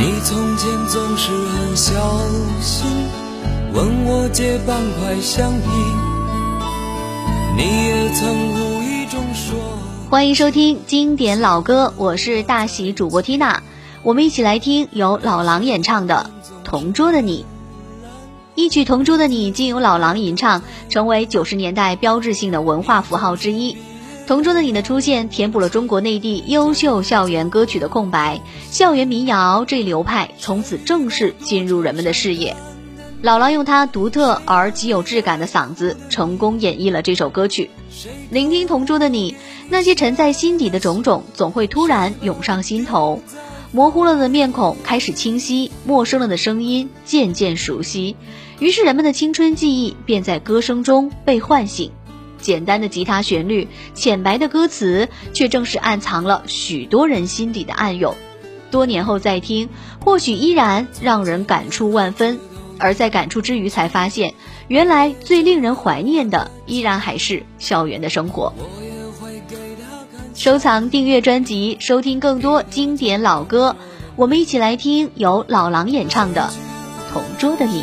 你从前总是很小心，问我借半块橡皮。你也曾无意中说。欢迎收听经典老歌，我是大喜主播缇娜，我们一起来听由老狼演唱的《同桌的你》。一曲《同桌的你》经由老狼吟唱，成为九十年代标志性的文化符号之一。同桌的你的出现，填补了中国内地优秀校园歌曲的空白，校园民谣这一流派从此正式进入人们的视野。老狼用他独特而极有质感的嗓子，成功演绎了这首歌曲。聆听同桌的你，那些沉在心底的种种，总会突然涌上心头。模糊了的面孔开始清晰，陌生了的声音渐渐熟悉，于是人们的青春记忆便在歌声中被唤醒。简单的吉他旋律，浅白的歌词，却正是暗藏了许多人心底的暗涌。多年后再听，或许依然让人感触万分。而在感触之余，才发现，原来最令人怀念的，依然还是校园的生活。收藏、订阅专辑，收听更多经典老歌。我们一起来听由老狼演唱的《同桌的你》。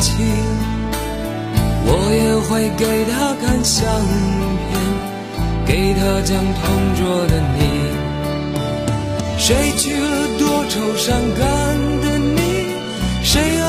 情，我也会给他看相片，给他讲同桌的你。谁娶了多愁善感的你？谁